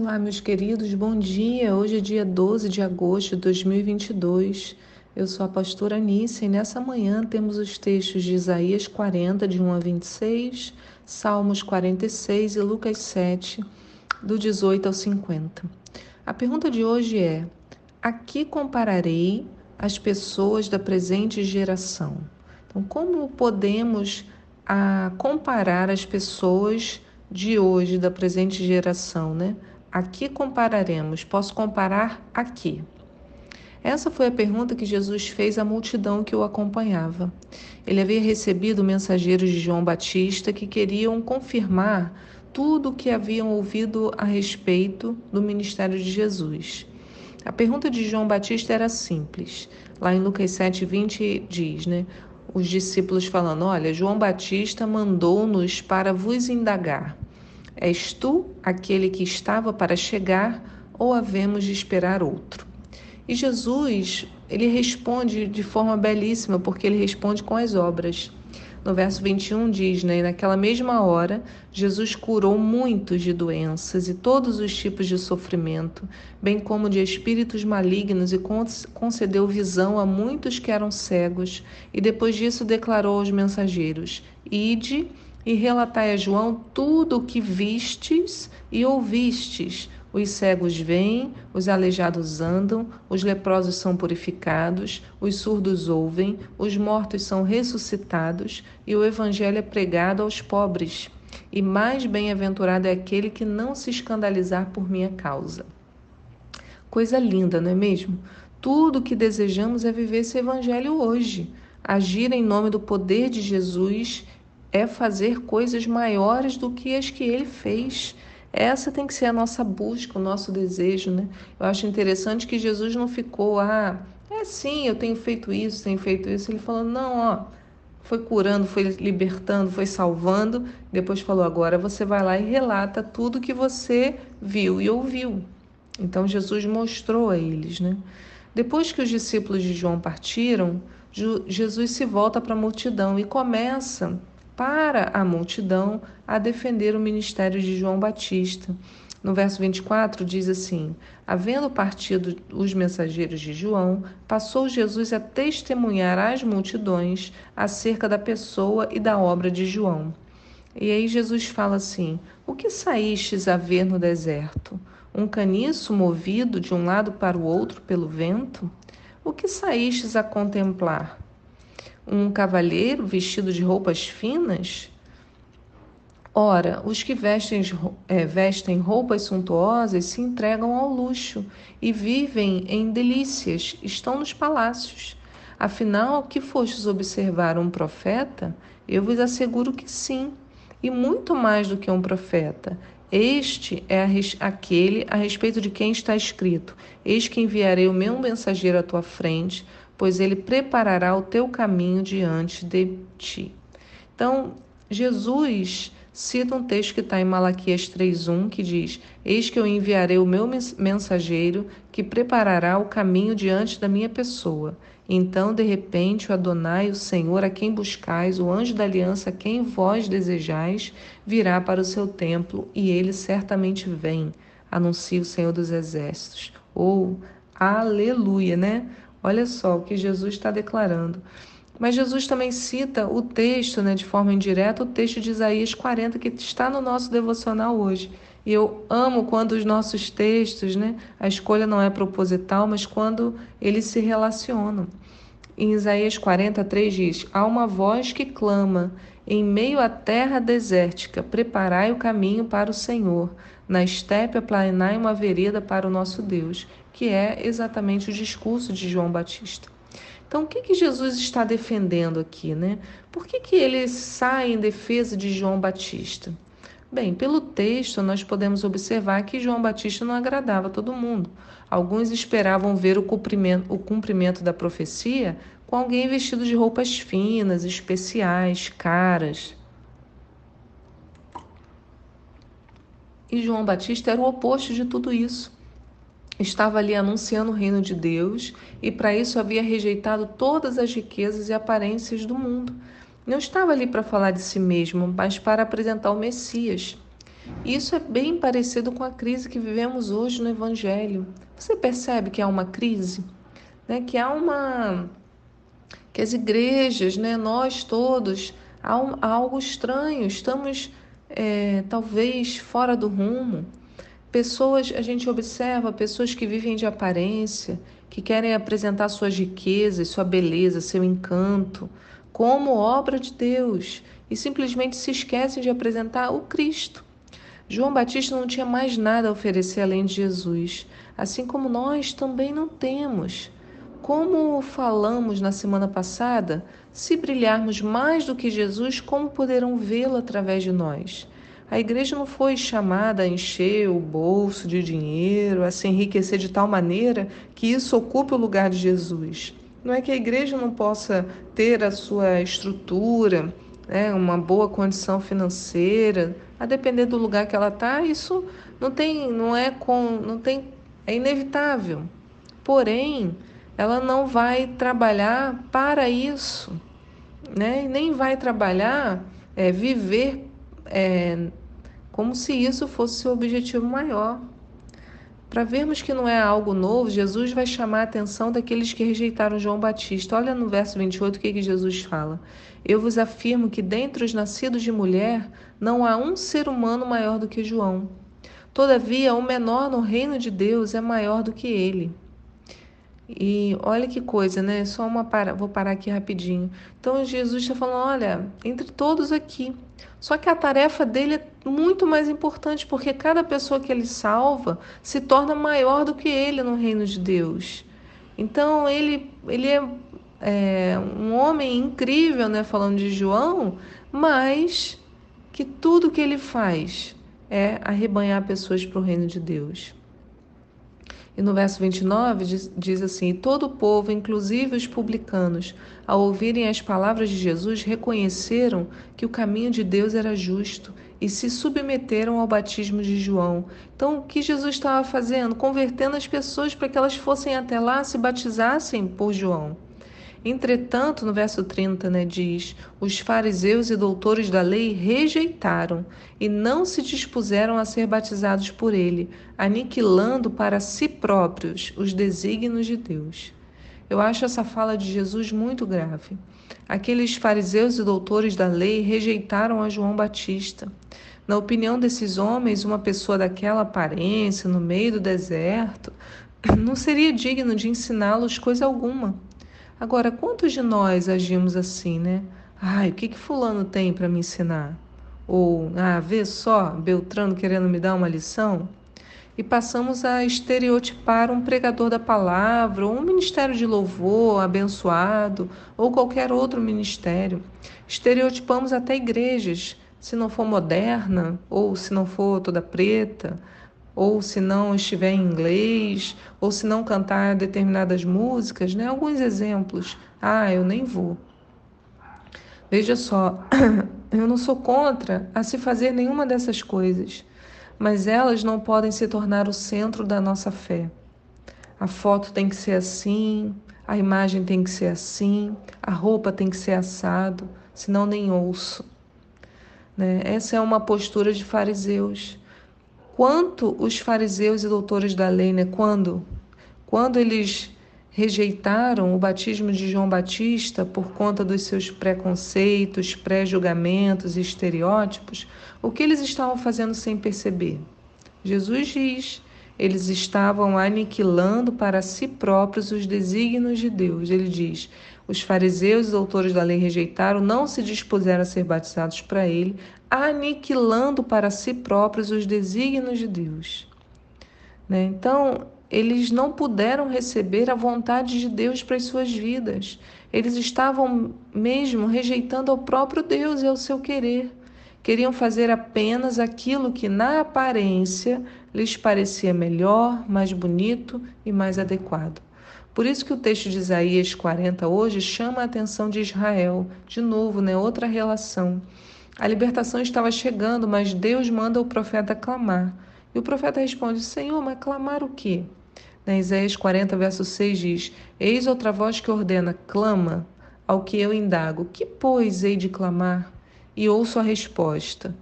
Olá, meus queridos, bom dia. Hoje é dia 12 de agosto de 2022. Eu sou a pastora Anícia e nessa manhã temos os textos de Isaías 40, de 1 a 26, Salmos 46 e Lucas 7, do 18 ao 50. A pergunta de hoje é: A que compararei as pessoas da presente geração? Então, como podemos a, ah, comparar as pessoas de hoje, da presente geração, né? Aqui compararemos. Posso comparar aqui. Essa foi a pergunta que Jesus fez à multidão que o acompanhava. Ele havia recebido mensageiros de João Batista que queriam confirmar tudo o que haviam ouvido a respeito do ministério de Jesus. A pergunta de João Batista era simples. Lá em Lucas 7:20 diz, né? Os discípulos falando: "Olha, João Batista mandou-nos para vos indagar: És tu aquele que estava para chegar ou havemos de esperar outro? E Jesus, ele responde de forma belíssima, porque ele responde com as obras. No verso 21 diz, né, naquela mesma hora, Jesus curou muitos de doenças e todos os tipos de sofrimento, bem como de espíritos malignos e concedeu visão a muitos que eram cegos, e depois disso declarou aos mensageiros: Ide e relatai a João tudo o que vistes e ouvistes. Os cegos vêm, os aleijados andam, os leprosos são purificados, os surdos ouvem, os mortos são ressuscitados e o evangelho é pregado aos pobres. E mais bem-aventurado é aquele que não se escandalizar por minha causa. Coisa linda, não é mesmo? Tudo o que desejamos é viver esse evangelho hoje, agir em nome do poder de Jesus é fazer coisas maiores do que as que ele fez. Essa tem que ser a nossa busca, o nosso desejo, né? Eu acho interessante que Jesus não ficou, ah, é sim, eu tenho feito isso, tenho feito isso. Ele falou, não, ó, foi curando, foi libertando, foi salvando. Depois falou, agora você vai lá e relata tudo que você viu e ouviu. Então Jesus mostrou a eles, né? Depois que os discípulos de João partiram, Jesus se volta para a multidão e começa para a multidão a defender o ministério de João Batista. No verso 24 diz assim: Havendo partido os mensageiros de João, passou Jesus a testemunhar às multidões acerca da pessoa e da obra de João. E aí Jesus fala assim: O que saístes a ver no deserto? Um caniço movido de um lado para o outro pelo vento? O que saístes a contemplar? Um cavalheiro vestido de roupas finas? Ora, os que vestem, é, vestem roupas suntuosas se entregam ao luxo e vivem em delícias, estão nos palácios. Afinal, que fostes observar um profeta? Eu vos asseguro que sim, e muito mais do que um profeta. Este é aquele a respeito de quem está escrito: Eis que enviarei o meu mensageiro à tua frente, pois ele preparará o teu caminho diante de ti. Então, Jesus cita um texto que está em Malaquias 3:1 que diz: Eis que eu enviarei o meu mensageiro que preparará o caminho diante da minha pessoa. Então, de repente, o Adonai, o Senhor, a quem buscais, o anjo da aliança, a quem vós desejais, virá para o seu templo, e ele certamente vem, anuncia o Senhor dos Exércitos. Ou, aleluia, né? Olha só o que Jesus está declarando. Mas Jesus também cita o texto, né, de forma indireta, o texto de Isaías 40, que está no nosso devocional hoje. E eu amo quando os nossos textos, né, a escolha não é proposital, mas quando eles se relacionam. Em Isaías 43 diz: Há uma voz que clama, em meio à terra desértica, preparai o caminho para o Senhor. Na estepe aplanai uma vereda para o nosso Deus que é exatamente o discurso de João Batista. Então, o que, que Jesus está defendendo aqui, né? Por que, que ele sai em defesa de João Batista? Bem, pelo texto nós podemos observar que João Batista não agradava todo mundo. Alguns esperavam ver o cumprimento, o cumprimento da profecia com alguém vestido de roupas finas, especiais, caras. E João Batista era o oposto de tudo isso estava ali anunciando o reino de Deus e para isso havia rejeitado todas as riquezas e aparências do mundo. Não estava ali para falar de si mesmo, mas para apresentar o Messias. Isso é bem parecido com a crise que vivemos hoje no Evangelho. Você percebe que há uma crise? Né? Que há uma. que as igrejas, né? nós todos, há, um, há algo estranho, estamos é, talvez fora do rumo. Pessoas, a gente observa pessoas que vivem de aparência, que querem apresentar suas riquezas, sua beleza, seu encanto, como obra de Deus e simplesmente se esquecem de apresentar o Cristo. João Batista não tinha mais nada a oferecer além de Jesus, assim como nós também não temos. Como falamos na semana passada, se brilharmos mais do que Jesus, como poderão vê-lo através de nós? A igreja não foi chamada a encher o bolso de dinheiro, a se enriquecer de tal maneira que isso ocupe o lugar de Jesus. Não é que a igreja não possa ter a sua estrutura, né, uma boa condição financeira, a depender do lugar que ela está, isso não tem, não é com, não tem, é inevitável. Porém, ela não vai trabalhar para isso, né? Nem vai trabalhar, é, viver é, como se isso fosse o objetivo maior. Para vermos que não é algo novo, Jesus vai chamar a atenção daqueles que rejeitaram João Batista. Olha no verso 28 o que, que Jesus fala. Eu vos afirmo que dentre os nascidos de mulher não há um ser humano maior do que João. Todavia, o menor no reino de Deus é maior do que ele. E olha que coisa, né? Só uma para, vou parar aqui rapidinho. Então Jesus está falando, olha, entre todos aqui. Só que a tarefa dele é muito mais importante, porque cada pessoa que ele salva se torna maior do que ele no reino de Deus. Então ele, ele é, é um homem incrível, né? Falando de João, mas que tudo que ele faz é arrebanhar pessoas para o reino de Deus. E no verso 29 diz, diz assim: Todo o povo, inclusive os publicanos, ao ouvirem as palavras de Jesus, reconheceram que o caminho de Deus era justo e se submeteram ao batismo de João. Então, o que Jesus estava fazendo? Convertendo as pessoas para que elas fossem até lá, se batizassem por João. Entretanto, no verso 30, né, diz: Os fariseus e doutores da lei rejeitaram e não se dispuseram a ser batizados por ele, aniquilando para si próprios os desígnios de Deus. Eu acho essa fala de Jesus muito grave. Aqueles fariseus e doutores da lei rejeitaram a João Batista. Na opinião desses homens, uma pessoa daquela aparência, no meio do deserto, não seria digno de ensiná-los coisa alguma. Agora, quantos de nós agimos assim, né? Ai, o que, que Fulano tem para me ensinar? Ou, ah, vê só, Beltrano querendo me dar uma lição? E passamos a estereotipar um pregador da palavra, ou um ministério de louvor abençoado, ou qualquer outro ministério. Estereotipamos até igrejas, se não for moderna, ou se não for toda preta, ou se não estiver em inglês, ou se não cantar determinadas músicas, né? Alguns exemplos. Ah, eu nem vou. Veja só, eu não sou contra a se fazer nenhuma dessas coisas, mas elas não podem se tornar o centro da nossa fé. A foto tem que ser assim, a imagem tem que ser assim, a roupa tem que ser assado, senão nem ouço. Né? Essa é uma postura de fariseus quanto os fariseus e doutores da lei, né, quando, quando eles rejeitaram o batismo de João Batista por conta dos seus preconceitos, pré-julgamentos e estereótipos, o que eles estavam fazendo sem perceber? Jesus diz: eles estavam aniquilando para si próprios os desígnios de Deus. Ele diz: os fariseus e doutores da lei rejeitaram, não se dispuseram a ser batizados para ele, aniquilando para si próprios os desígnios de Deus. Né? Então, eles não puderam receber a vontade de Deus para as suas vidas. Eles estavam mesmo rejeitando ao próprio Deus e ao seu querer. Queriam fazer apenas aquilo que, na aparência, lhes parecia melhor, mais bonito e mais adequado. Por isso que o texto de Isaías 40 hoje chama a atenção de Israel, de novo, né, outra relação. A libertação estava chegando, mas Deus manda o profeta clamar. E o profeta responde: Senhor, mas clamar o quê? Na Isaías 40, verso 6 diz: Eis outra voz que ordena: clama. Ao que eu indago: Que, pois, hei de clamar? E ouço a resposta: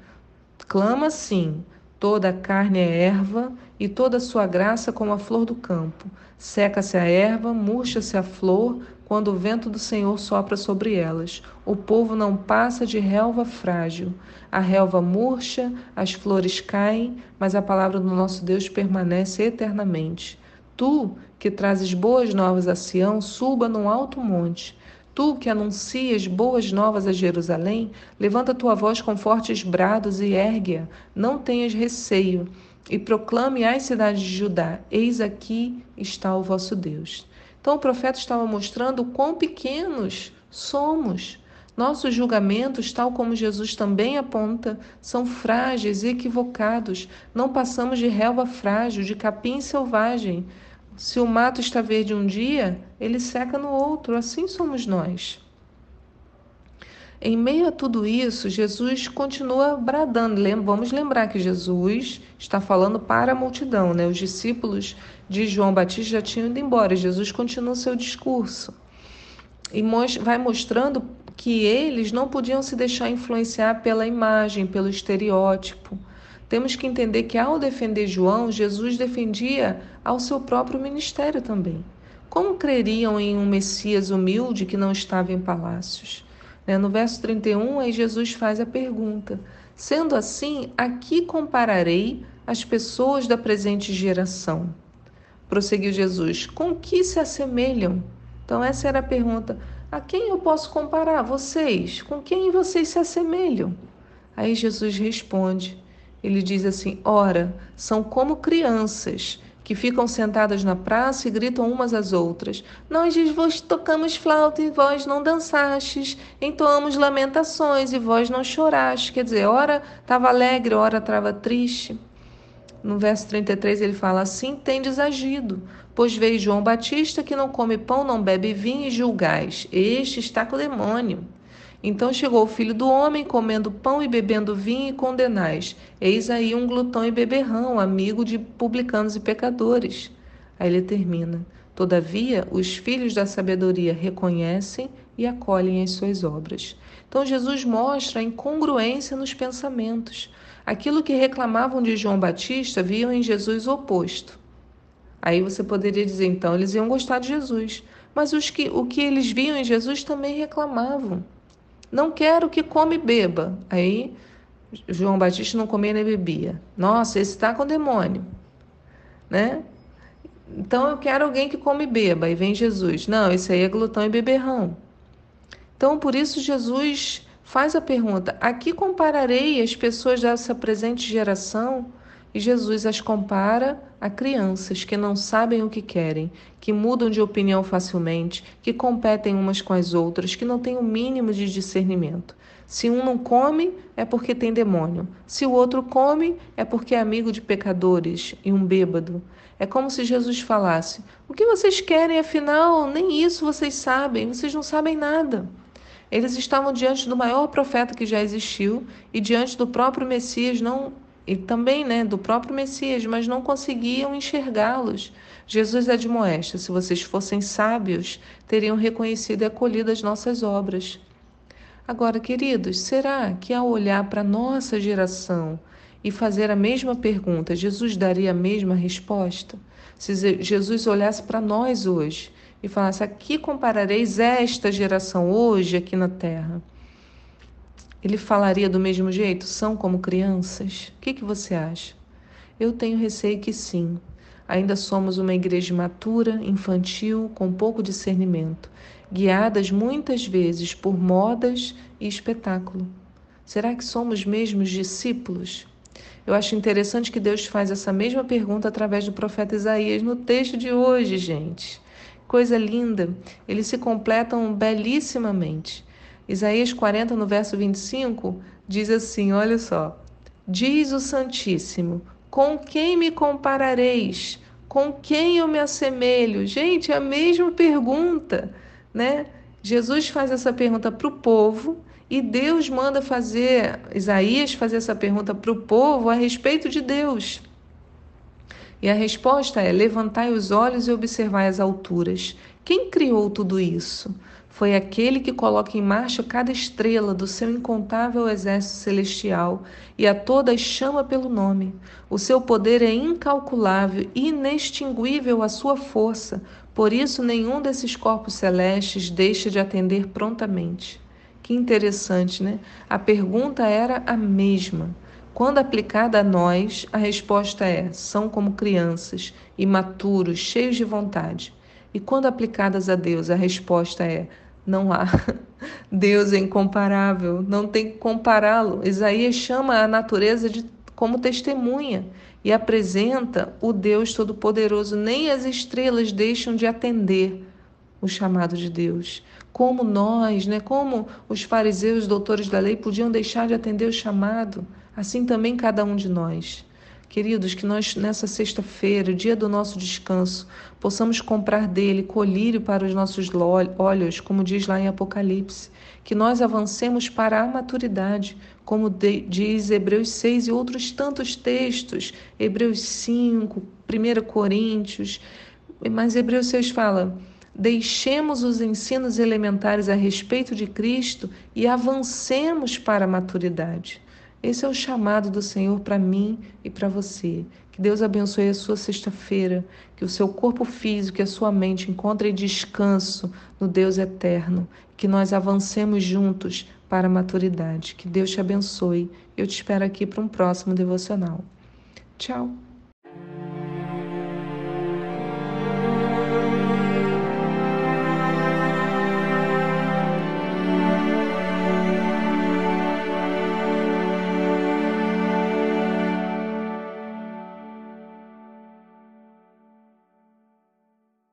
Clama sim, Toda a carne é erva, e toda a sua graça como a flor do campo. Seca-se a erva, murcha-se a flor, quando o vento do Senhor sopra sobre elas. O povo não passa de relva frágil. A relva murcha, as flores caem, mas a palavra do nosso Deus permanece eternamente. Tu, que trazes boas novas a Sião, suba num alto monte. Tu que anuncias boas novas a Jerusalém, levanta tua voz com fortes brados e ergue-a, não tenhas receio, e proclame às cidades de Judá: Eis aqui está o vosso Deus. Então o profeta estava mostrando quão pequenos somos. Nossos julgamentos, tal como Jesus também aponta, são frágeis e equivocados. Não passamos de relva frágil, de capim selvagem. Se o mato está verde um dia, ele seca no outro, assim somos nós. Em meio a tudo isso, Jesus continua bradando. Vamos lembrar que Jesus está falando para a multidão, né? Os discípulos de João Batista já tinham ido embora. Jesus continua seu discurso e vai mostrando que eles não podiam se deixar influenciar pela imagem, pelo estereótipo. Temos que entender que ao defender João, Jesus defendia ao seu próprio ministério também. Como creriam em um Messias humilde que não estava em palácios? Né, no verso 31, aí Jesus faz a pergunta: Sendo assim, a que compararei as pessoas da presente geração? Prosseguiu Jesus: Com que se assemelham? Então, essa era a pergunta. A quem eu posso comparar? Vocês? Com quem vocês se assemelham? Aí Jesus responde: ele diz assim: Ora, são como crianças que ficam sentadas na praça e gritam umas às outras: Nós vos tocamos flauta e vós não dançastes, entoamos lamentações e vós não choraste. Quer dizer, ora estava alegre, ora estava triste. No verso 33 ele fala: Assim tendes agido, pois veio João Batista que não come pão, não bebe vinho e julgais. Este está com o demônio. Então chegou o filho do homem, comendo pão e bebendo vinho, e condenais. Eis aí um glutão e beberrão, amigo de publicanos e pecadores. Aí ele termina. Todavia, os filhos da sabedoria reconhecem e acolhem as suas obras. Então Jesus mostra a incongruência nos pensamentos. Aquilo que reclamavam de João Batista viam em Jesus o oposto. Aí você poderia dizer, então, eles iam gostar de Jesus. Mas os que, o que eles viam em Jesus também reclamavam. Não quero que come e beba. Aí João Batista não comia nem bebia. Nossa, esse está com demônio, né? Então eu quero alguém que come e beba. Aí vem Jesus. Não, esse aí é glutão e beberrão. Então por isso Jesus faz a pergunta: a que compararei as pessoas dessa presente geração? E Jesus as compara a crianças que não sabem o que querem, que mudam de opinião facilmente, que competem umas com as outras, que não têm o mínimo de discernimento. Se um não come, é porque tem demônio. Se o outro come, é porque é amigo de pecadores e um bêbado. É como se Jesus falasse: O que vocês querem, afinal? Nem isso vocês sabem, vocês não sabem nada. Eles estavam diante do maior profeta que já existiu e diante do próprio Messias, não e também né, do próprio Messias, mas não conseguiam enxergá-los. Jesus admoesta: se vocês fossem sábios, teriam reconhecido e acolhido as nossas obras. Agora, queridos, será que ao olhar para a nossa geração e fazer a mesma pergunta, Jesus daria a mesma resposta? Se Jesus olhasse para nós hoje e falasse: que comparareis esta geração hoje aqui na terra? Ele falaria do mesmo jeito? São como crianças? O que, que você acha? Eu tenho receio que sim. Ainda somos uma igreja matura, infantil, com pouco discernimento, guiadas muitas vezes por modas e espetáculo. Será que somos mesmo discípulos? Eu acho interessante que Deus faz essa mesma pergunta através do profeta Isaías no texto de hoje, gente. Coisa linda! Eles se completam belíssimamente. Isaías 40, no verso 25, diz assim: olha só. Diz o Santíssimo: Com quem me comparareis? Com quem eu me assemelho? Gente, é a mesma pergunta, né? Jesus faz essa pergunta para o povo e Deus manda fazer, Isaías fazer essa pergunta para o povo a respeito de Deus. E a resposta é: levantai os olhos e observai as alturas. Quem criou tudo isso? Foi aquele que coloca em marcha cada estrela do seu incontável exército celestial e a todas chama pelo nome. O seu poder é incalculável inextinguível a sua força, por isso nenhum desses corpos celestes deixa de atender prontamente. Que interessante, né? A pergunta era a mesma. Quando aplicada a nós, a resposta é: são como crianças, imaturos, cheios de vontade. E quando aplicadas a Deus, a resposta é: não há. Deus é incomparável, não tem que compará-lo. Isaías chama a natureza de, como testemunha e apresenta o Deus Todo-Poderoso. Nem as estrelas deixam de atender o chamado de Deus. Como nós, né, como os fariseus, doutores da lei, podiam deixar de atender o chamado, assim também cada um de nós. Queridos, que nós nessa sexta-feira, dia do nosso descanso, possamos comprar dele colírio para os nossos olhos, como diz lá em Apocalipse, que nós avancemos para a maturidade, como diz Hebreus 6 e outros tantos textos, Hebreus 5, 1 Coríntios, mas Hebreus 6 fala: deixemos os ensinos elementares a respeito de Cristo e avancemos para a maturidade. Esse é o chamado do Senhor para mim e para você. Que Deus abençoe a sua sexta-feira, que o seu corpo físico e a sua mente encontrem descanso no Deus eterno, que nós avancemos juntos para a maturidade. Que Deus te abençoe. Eu te espero aqui para um próximo devocional. Tchau.